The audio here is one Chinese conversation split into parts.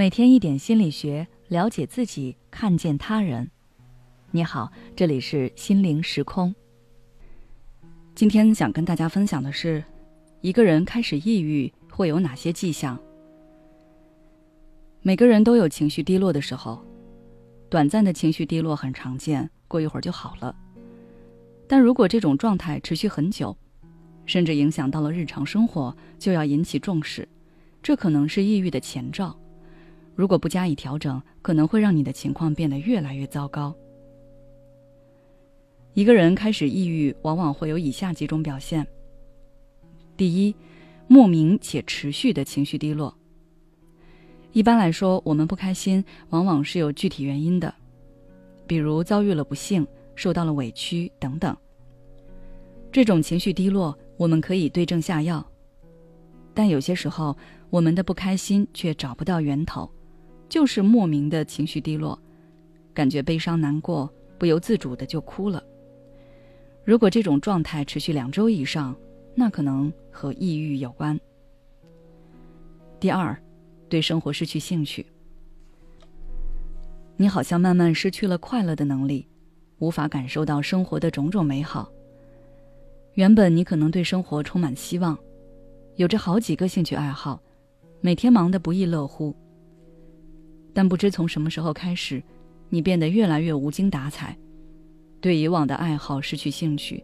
每天一点心理学，了解自己，看见他人。你好，这里是心灵时空。今天想跟大家分享的是，一个人开始抑郁会有哪些迹象？每个人都有情绪低落的时候，短暂的情绪低落很常见，过一会儿就好了。但如果这种状态持续很久，甚至影响到了日常生活，就要引起重视，这可能是抑郁的前兆。如果不加以调整，可能会让你的情况变得越来越糟糕。一个人开始抑郁，往往会有以下几种表现：第一，莫名且持续的情绪低落。一般来说，我们不开心往往是有具体原因的，比如遭遇了不幸、受到了委屈等等。这种情绪低落，我们可以对症下药，但有些时候，我们的不开心却找不到源头。就是莫名的情绪低落，感觉悲伤难过，不由自主的就哭了。如果这种状态持续两周以上，那可能和抑郁有关。第二，对生活失去兴趣，你好像慢慢失去了快乐的能力，无法感受到生活的种种美好。原本你可能对生活充满希望，有着好几个兴趣爱好，每天忙得不亦乐乎。但不知从什么时候开始，你变得越来越无精打采，对以往的爱好失去兴趣，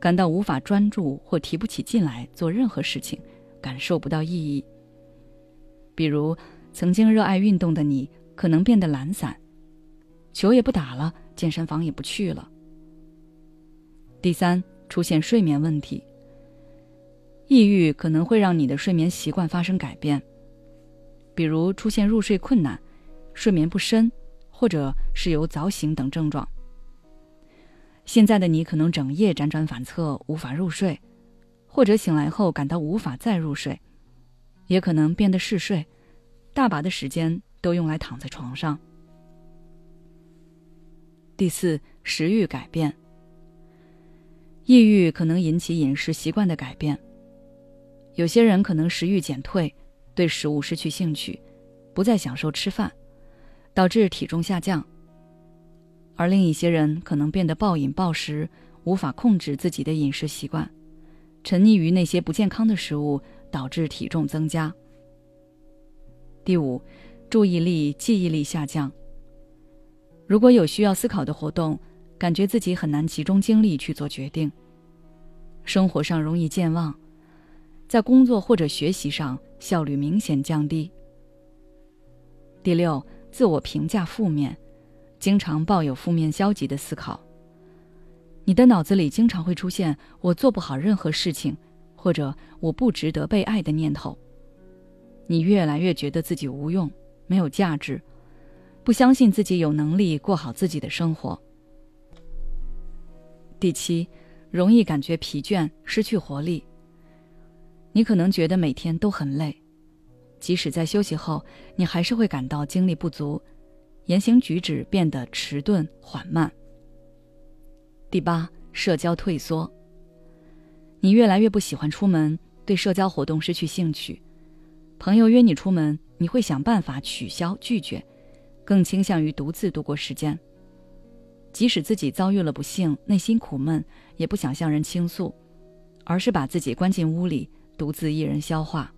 感到无法专注或提不起劲来做任何事情，感受不到意义。比如，曾经热爱运动的你，可能变得懒散，球也不打了，健身房也不去了。第三，出现睡眠问题。抑郁可能会让你的睡眠习惯发生改变，比如出现入睡困难。睡眠不深，或者是有早醒等症状。现在的你可能整夜辗转反侧，无法入睡，或者醒来后感到无法再入睡，也可能变得嗜睡，大把的时间都用来躺在床上。第四，食欲改变。抑郁可能引起饮食习惯的改变，有些人可能食欲减退，对食物失去兴趣，不再享受吃饭。导致体重下降，而另一些人可能变得暴饮暴食，无法控制自己的饮食习惯，沉溺于那些不健康的食物，导致体重增加。第五，注意力、记忆力下降。如果有需要思考的活动，感觉自己很难集中精力去做决定，生活上容易健忘，在工作或者学习上效率明显降低。第六。自我评价负面，经常抱有负面消极的思考。你的脑子里经常会出现“我做不好任何事情”或者“我不值得被爱”的念头。你越来越觉得自己无用、没有价值，不相信自己有能力过好自己的生活。第七，容易感觉疲倦、失去活力。你可能觉得每天都很累。即使在休息后，你还是会感到精力不足，言行举止变得迟钝缓慢。第八，社交退缩。你越来越不喜欢出门，对社交活动失去兴趣。朋友约你出门，你会想办法取消拒绝，更倾向于独自度过时间。即使自己遭遇了不幸，内心苦闷，也不想向人倾诉，而是把自己关进屋里，独自一人消化。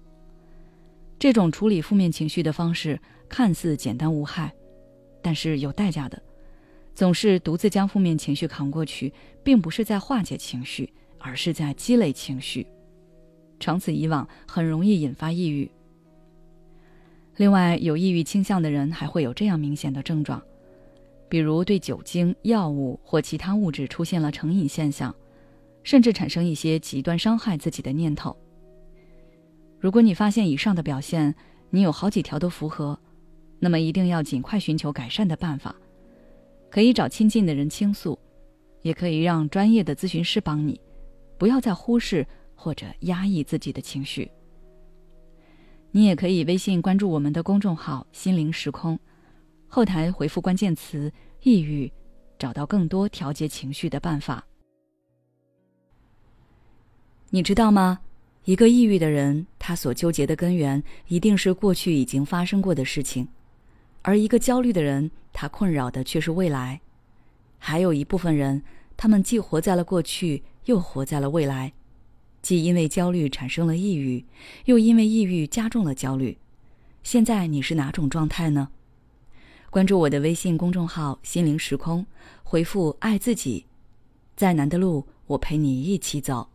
这种处理负面情绪的方式看似简单无害，但是有代价的。总是独自将负面情绪扛过去，并不是在化解情绪，而是在积累情绪。长此以往，很容易引发抑郁。另外，有抑郁倾向的人还会有这样明显的症状，比如对酒精、药物或其他物质出现了成瘾现象，甚至产生一些极端伤害自己的念头。如果你发现以上的表现，你有好几条都符合，那么一定要尽快寻求改善的办法。可以找亲近的人倾诉，也可以让专业的咨询师帮你。不要再忽视或者压抑自己的情绪。你也可以微信关注我们的公众号“心灵时空”，后台回复关键词“抑郁”，找到更多调节情绪的办法。你知道吗？一个抑郁的人他所纠结的根源一定是过去已经发生过的事情，而一个焦虑的人，他困扰的却是未来。还有一部分人，他们既活在了过去，又活在了未来，既因为焦虑产生了抑郁，又因为抑郁加重了焦虑。现在你是哪种状态呢？关注我的微信公众号“心灵时空”，回复“爱自己”，再难的路，我陪你一起走。